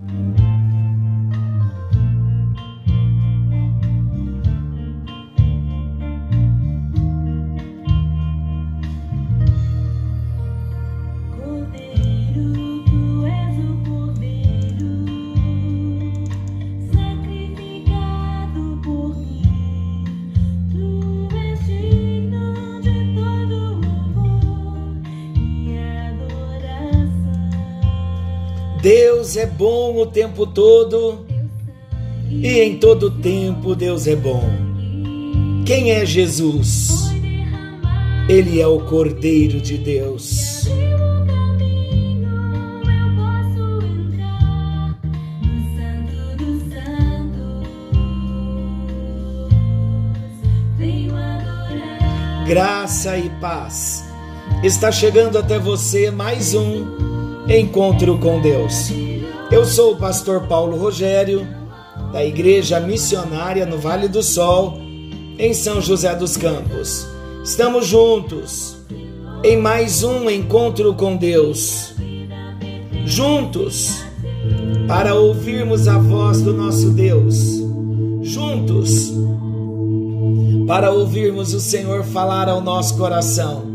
Mm-hmm. É bom o tempo todo e em todo tempo Deus é bom. Quem é Jesus? Ele é o Cordeiro de Deus. Graça e paz. Está chegando até você mais um Encontro com Deus. Eu sou o pastor Paulo Rogério, da Igreja Missionária no Vale do Sol, em São José dos Campos. Estamos juntos em mais um encontro com Deus. Juntos para ouvirmos a voz do nosso Deus. Juntos para ouvirmos o Senhor falar ao nosso coração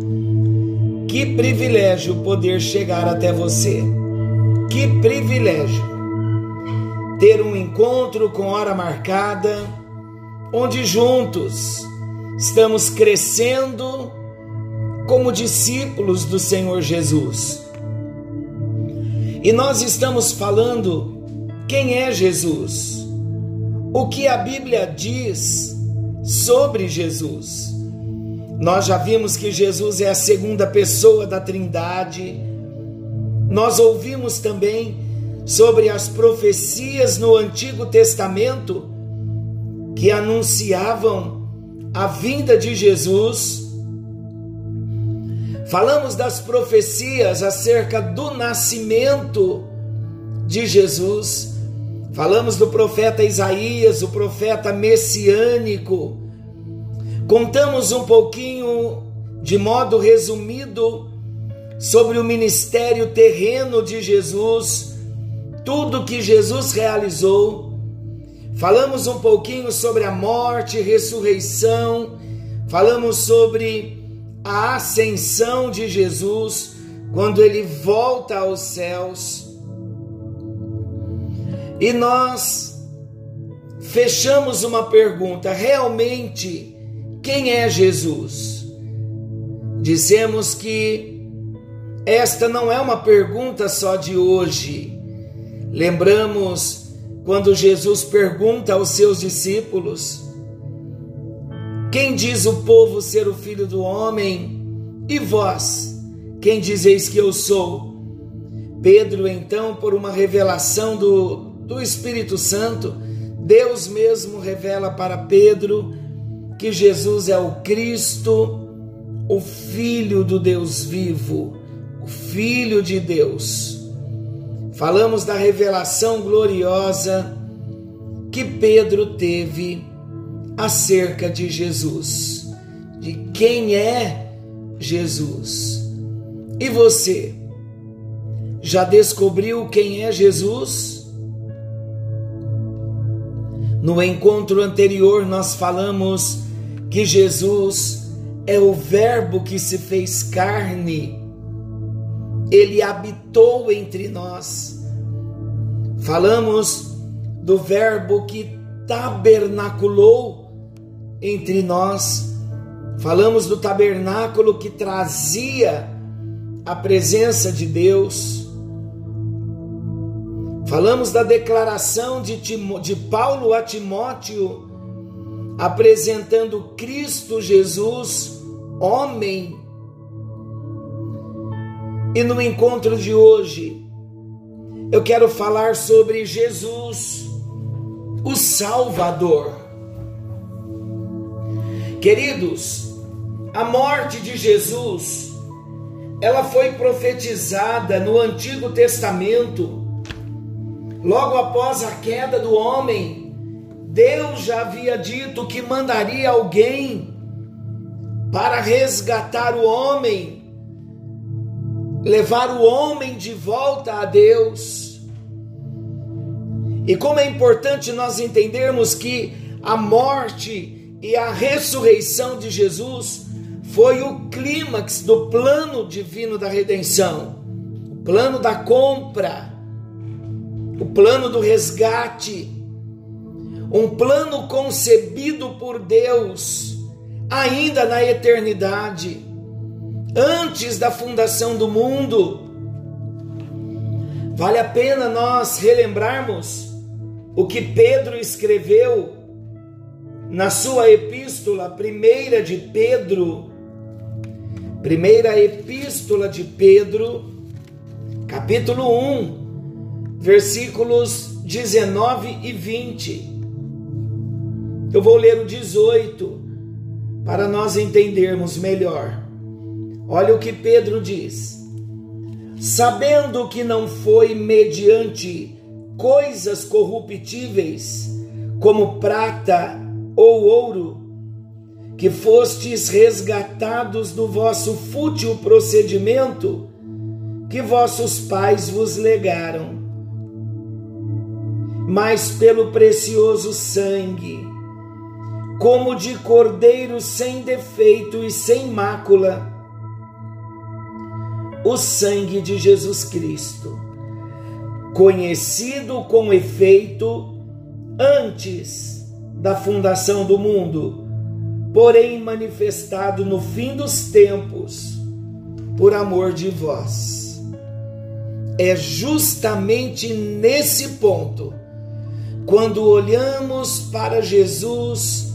que privilégio poder chegar até você. Que privilégio ter um encontro com hora marcada, onde juntos estamos crescendo como discípulos do Senhor Jesus. E nós estamos falando quem é Jesus, o que a Bíblia diz sobre Jesus. Nós já vimos que Jesus é a segunda pessoa da Trindade. Nós ouvimos também sobre as profecias no Antigo Testamento que anunciavam a vinda de Jesus. Falamos das profecias acerca do nascimento de Jesus. Falamos do profeta Isaías, o profeta messiânico Contamos um pouquinho, de modo resumido, sobre o ministério terreno de Jesus, tudo que Jesus realizou. Falamos um pouquinho sobre a morte e ressurreição, falamos sobre a ascensão de Jesus, quando ele volta aos céus. E nós fechamos uma pergunta: realmente quem é Jesus? Dizemos que esta não é uma pergunta só de hoje. Lembramos quando Jesus pergunta aos seus discípulos: Quem diz o povo ser o filho do homem? E vós, quem dizeis que eu sou? Pedro, então, por uma revelação do, do Espírito Santo, Deus mesmo revela para Pedro que Jesus é o Cristo, o Filho do Deus vivo, o Filho de Deus. Falamos da revelação gloriosa que Pedro teve acerca de Jesus, de quem é Jesus. E você já descobriu quem é Jesus? No encontro anterior, nós falamos que Jesus é o Verbo que se fez carne, ele habitou entre nós. Falamos do Verbo que tabernaculou entre nós, falamos do tabernáculo que trazia a presença de Deus. Falamos da declaração de, Timó de Paulo a Timóteo apresentando Cristo Jesus, homem. E no encontro de hoje, eu quero falar sobre Jesus, o Salvador. Queridos, a morte de Jesus, ela foi profetizada no Antigo Testamento, logo após a queda do homem Deus já havia dito que mandaria alguém para resgatar o homem, levar o homem de volta a Deus. E como é importante nós entendermos que a morte e a ressurreição de Jesus foi o clímax do plano divino da redenção, o plano da compra, o plano do resgate, um plano concebido por Deus ainda na eternidade, antes da fundação do mundo. Vale a pena nós relembrarmos o que Pedro escreveu na sua epístola, primeira de Pedro, primeira epístola de Pedro, capítulo 1, versículos 19 e 20. Eu vou ler o 18 para nós entendermos melhor. Olha o que Pedro diz: Sabendo que não foi mediante coisas corruptíveis, como prata ou ouro, que fostes resgatados do vosso fútil procedimento que vossos pais vos legaram, mas pelo precioso sangue como de cordeiro sem defeito e sem mácula, o sangue de Jesus Cristo, conhecido com efeito antes da fundação do mundo, porém manifestado no fim dos tempos, por amor de vós. É justamente nesse ponto, quando olhamos para Jesus,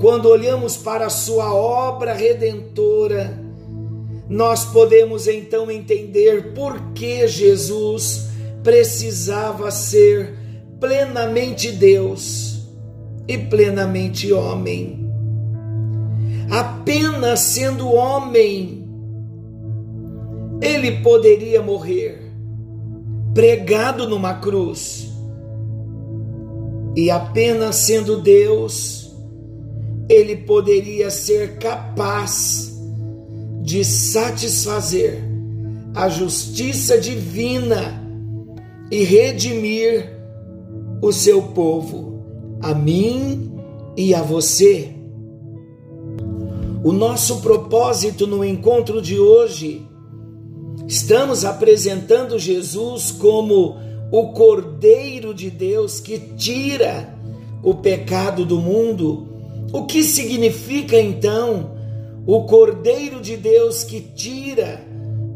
quando olhamos para a sua obra redentora, nós podemos então entender por que Jesus precisava ser plenamente Deus e plenamente homem. Apenas sendo homem, ele poderia morrer pregado numa cruz. E apenas sendo Deus, ele poderia ser capaz de satisfazer a justiça divina e redimir o seu povo, a mim e a você. O nosso propósito no encontro de hoje, estamos apresentando Jesus como o Cordeiro de Deus que tira o pecado do mundo o que significa então o Cordeiro de Deus que tira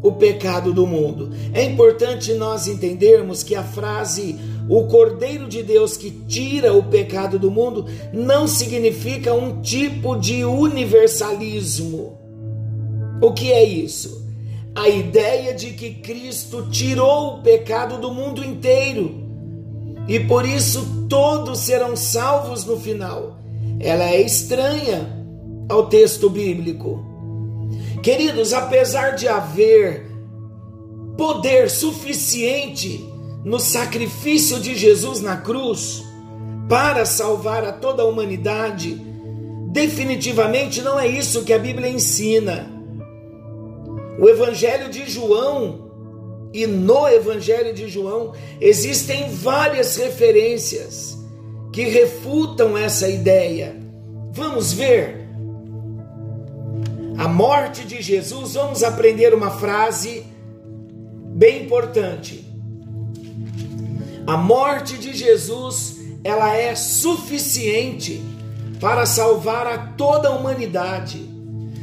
o pecado do mundo? É importante nós entendermos que a frase o Cordeiro de Deus que tira o pecado do mundo não significa um tipo de universalismo. O que é isso? A ideia de que Cristo tirou o pecado do mundo inteiro e por isso todos serão salvos no final ela é estranha ao texto bíblico. Queridos, apesar de haver poder suficiente no sacrifício de Jesus na cruz para salvar a toda a humanidade, definitivamente não é isso que a Bíblia ensina. O Evangelho de João e no Evangelho de João existem várias referências que refutam essa ideia. Vamos ver. A morte de Jesus, vamos aprender uma frase bem importante. A morte de Jesus, ela é suficiente para salvar a toda a humanidade,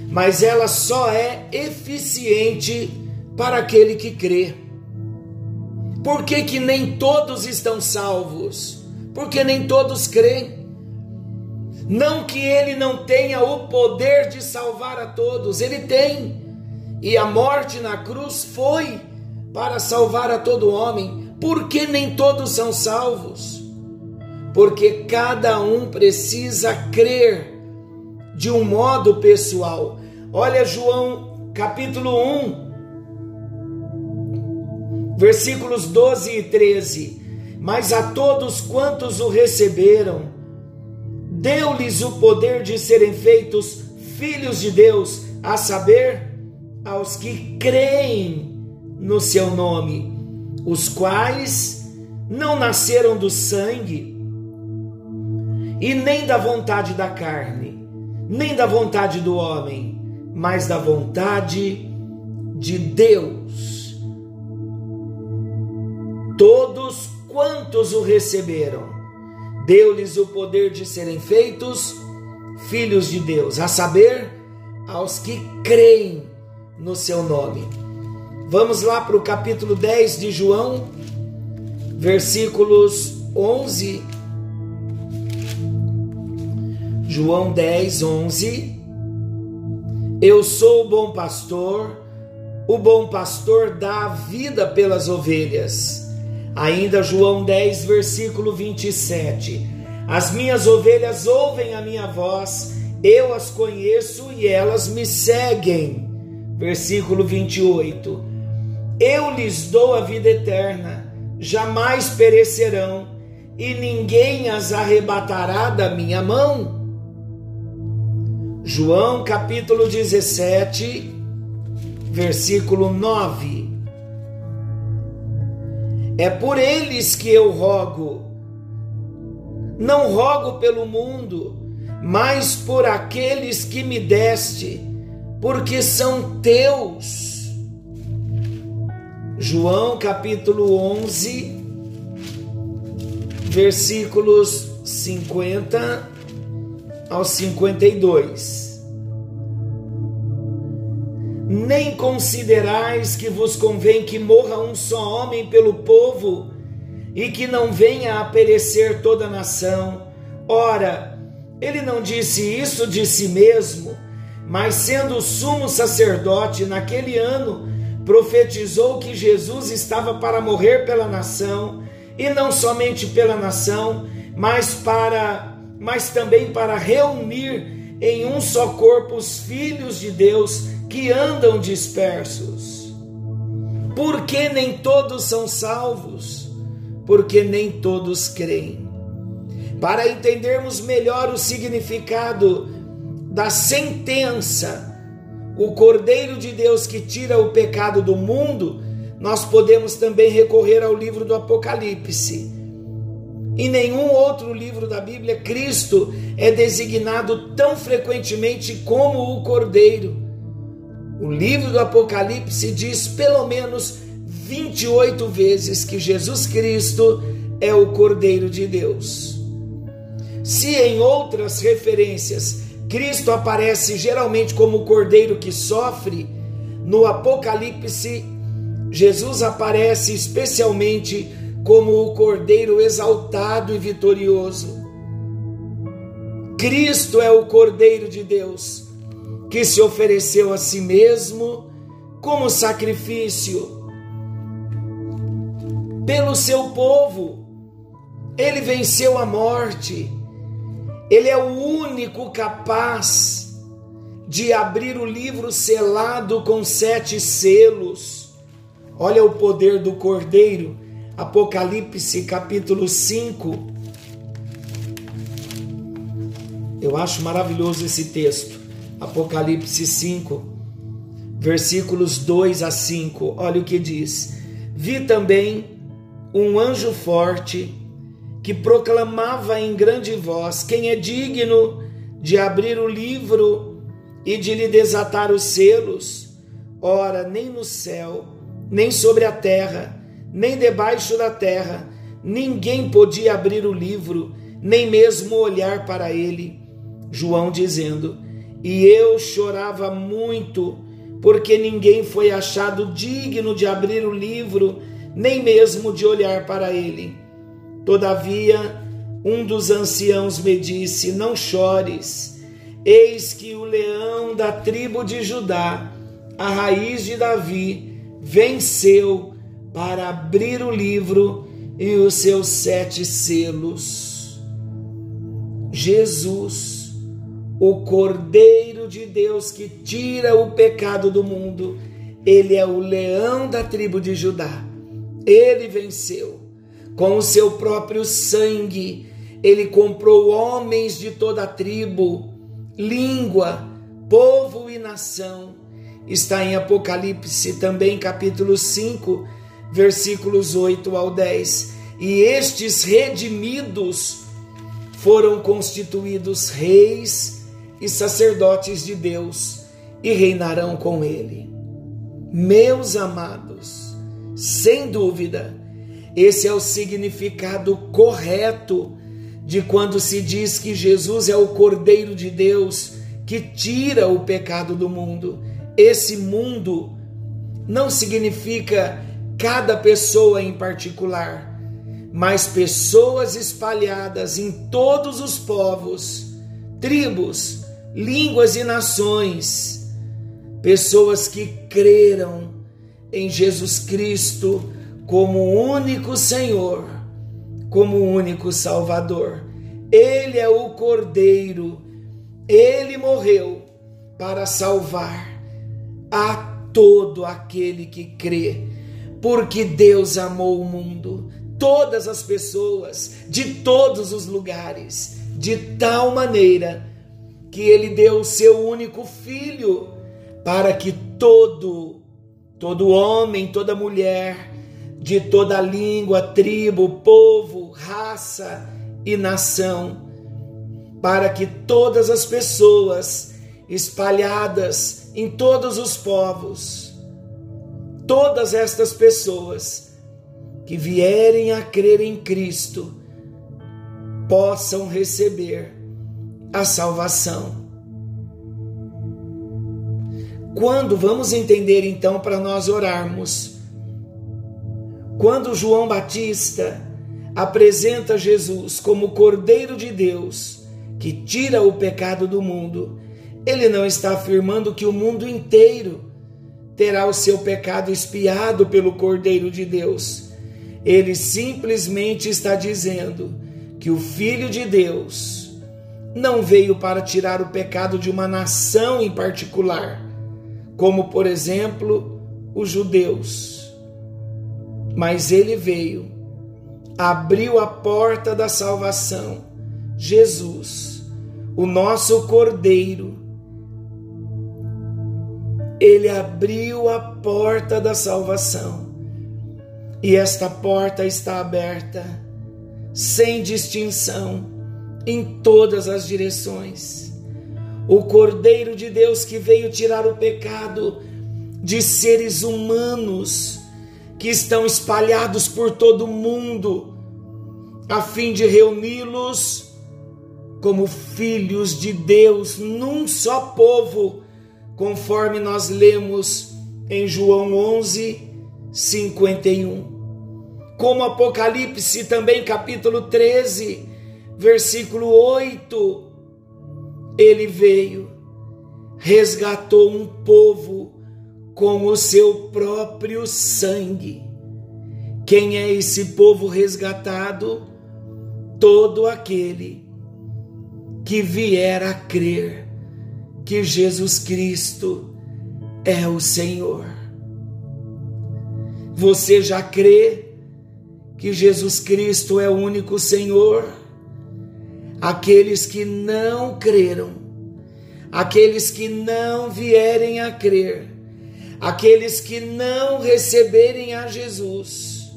mas ela só é eficiente para aquele que crê. Por que, que nem todos estão salvos? porque nem todos creem. Não que ele não tenha o poder de salvar a todos, ele tem. E a morte na cruz foi para salvar a todo homem. Porque nem todos são salvos? Porque cada um precisa crer de um modo pessoal. Olha João capítulo 1, versículos 12 e 13 mas a todos quantos o receberam, deu-lhes o poder de serem feitos filhos de Deus, a saber, aos que creem no seu nome, os quais não nasceram do sangue, e nem da vontade da carne, nem da vontade do homem, mas da vontade de Deus. Todos quantos o receberam, deu-lhes o poder de serem feitos filhos de Deus, a saber, aos que creem no seu nome. Vamos lá para o capítulo 10 de João, versículos 11. João 10, 11. Eu sou o bom pastor, o bom pastor dá a vida pelas ovelhas. Ainda João 10, versículo 27. As minhas ovelhas ouvem a minha voz, eu as conheço e elas me seguem. Versículo 28. Eu lhes dou a vida eterna, jamais perecerão, e ninguém as arrebatará da minha mão. João capítulo 17, versículo 9. É por eles que eu rogo. Não rogo pelo mundo, mas por aqueles que me deste, porque são teus. João capítulo 11, versículos 50 ao 52 nem considerais que vos convém que morra um só homem pelo povo e que não venha a perecer toda a nação. Ora, ele não disse isso de si mesmo, mas sendo sumo sacerdote naquele ano, profetizou que Jesus estava para morrer pela nação, e não somente pela nação, mas para mas também para reunir em um só corpo os filhos de Deus que andam dispersos. Porque nem todos são salvos? Porque nem todos creem. Para entendermos melhor o significado da sentença, o Cordeiro de Deus que tira o pecado do mundo, nós podemos também recorrer ao livro do Apocalipse. Em nenhum outro livro da Bíblia, Cristo é designado tão frequentemente como o Cordeiro. O livro do Apocalipse diz pelo menos 28 vezes que Jesus Cristo é o Cordeiro de Deus. Se em outras referências Cristo aparece geralmente como o Cordeiro que sofre, no Apocalipse Jesus aparece especialmente como o Cordeiro exaltado e vitorioso. Cristo é o Cordeiro de Deus que se ofereceu a si mesmo como sacrifício pelo seu povo. Ele venceu a morte. Ele é o único capaz de abrir o livro selado com sete selos. Olha o poder do Cordeiro. Apocalipse capítulo 5. Eu acho maravilhoso esse texto. Apocalipse 5, versículos 2 a 5. Olha o que diz: Vi também um anjo forte que proclamava em grande voz: Quem é digno de abrir o livro e de lhe desatar os selos? Ora, nem no céu, nem sobre a terra, nem debaixo da terra, ninguém podia abrir o livro, nem mesmo olhar para ele. João dizendo: e eu chorava muito, porque ninguém foi achado digno de abrir o livro, nem mesmo de olhar para ele. Todavia, um dos anciãos me disse: Não chores, eis que o leão da tribo de Judá, a raiz de Davi, venceu para abrir o livro e os seus sete selos. Jesus o Cordeiro de Deus que tira o pecado do mundo. Ele é o leão da tribo de Judá. Ele venceu. Com o seu próprio sangue, ele comprou homens de toda a tribo, língua, povo e nação. Está em Apocalipse também, capítulo 5, versículos 8 ao 10. e estes redimidos foram constituídos reis e sacerdotes de Deus e reinarão com ele. Meus amados, sem dúvida, esse é o significado correto de quando se diz que Jesus é o Cordeiro de Deus que tira o pecado do mundo. Esse mundo não significa cada pessoa em particular, mas pessoas espalhadas em todos os povos, tribos, línguas e nações, pessoas que creram em Jesus Cristo como único Senhor, como único Salvador. Ele é o Cordeiro, ele morreu para salvar a todo aquele que crê, porque Deus amou o mundo, todas as pessoas, de todos os lugares, de tal maneira que ele deu o seu único filho para que todo todo homem, toda mulher, de toda língua, tribo, povo, raça e nação, para que todas as pessoas espalhadas em todos os povos, todas estas pessoas que vierem a crer em Cristo possam receber a salvação. Quando vamos entender então para nós orarmos? Quando João Batista apresenta Jesus como Cordeiro de Deus que tira o pecado do mundo, ele não está afirmando que o mundo inteiro terá o seu pecado espiado pelo Cordeiro de Deus. Ele simplesmente está dizendo que o Filho de Deus não veio para tirar o pecado de uma nação em particular, como por exemplo os judeus, mas ele veio, abriu a porta da salvação, Jesus, o nosso Cordeiro. Ele abriu a porta da salvação. E esta porta está aberta, sem distinção, em todas as direções. O Cordeiro de Deus que veio tirar o pecado de seres humanos que estão espalhados por todo o mundo, a fim de reuni-los como filhos de Deus num só povo conforme nós lemos em João 11, 51. Como Apocalipse também, capítulo 13, versículo 8, ele veio, resgatou um povo com o seu próprio sangue. Quem é esse povo resgatado? Todo aquele que vier a crer que Jesus Cristo é o Senhor. Você já crê que Jesus Cristo é o único Senhor? Aqueles que não creram, aqueles que não vierem a crer, aqueles que não receberem a Jesus,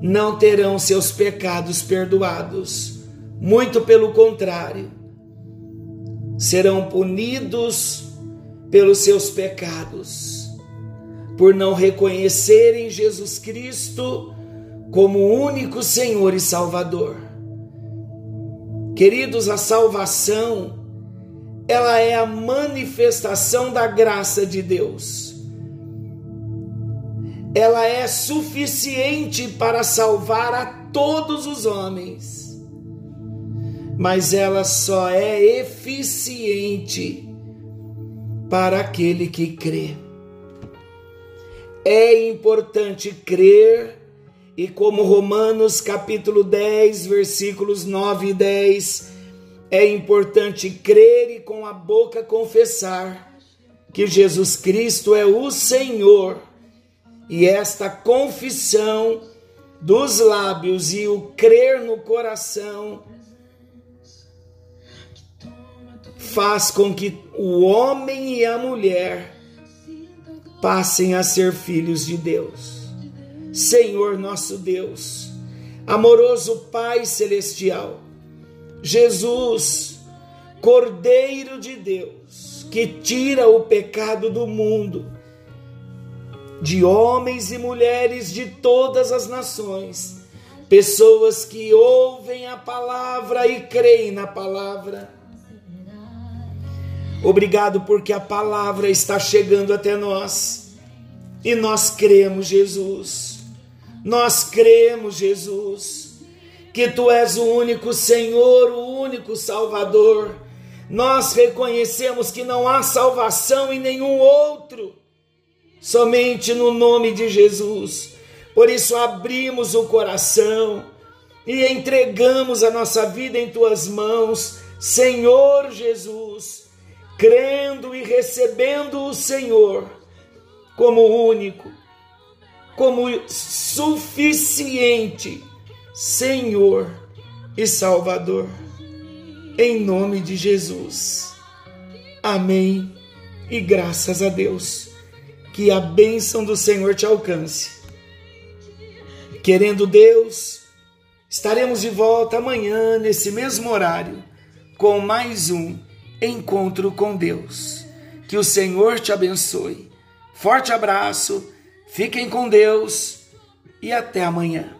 não terão seus pecados perdoados. Muito pelo contrário, serão punidos pelos seus pecados, por não reconhecerem Jesus Cristo como único Senhor e Salvador. Queridos, a salvação ela é a manifestação da graça de Deus. Ela é suficiente para salvar a todos os homens mas ela só é eficiente para aquele que crê. É importante crer, e como Romanos capítulo 10, versículos 9 e 10, é importante crer e com a boca confessar que Jesus Cristo é o Senhor, e esta confissão dos lábios e o crer no coração faz com que o homem e a mulher passem a ser filhos de Deus. Senhor nosso Deus, Amoroso Pai Celestial, Jesus, Cordeiro de Deus, que tira o pecado do mundo, de homens e mulheres de todas as nações, pessoas que ouvem a palavra e creem na palavra. Obrigado porque a palavra está chegando até nós e nós cremos, Jesus. Nós cremos, Jesus, que tu és o único Senhor, o único Salvador. Nós reconhecemos que não há salvação em nenhum outro somente no nome de Jesus. Por isso abrimos o coração e entregamos a nossa vida em tuas mãos, Senhor Jesus, crendo e recebendo o Senhor como único, como suficiente Senhor e Salvador. Em nome de Jesus. Amém. E graças a Deus que a bênção do Senhor te alcance. Querendo Deus, estaremos de volta amanhã, nesse mesmo horário, com mais um encontro com Deus. Que o Senhor te abençoe. Forte abraço, fiquem com Deus e até amanhã.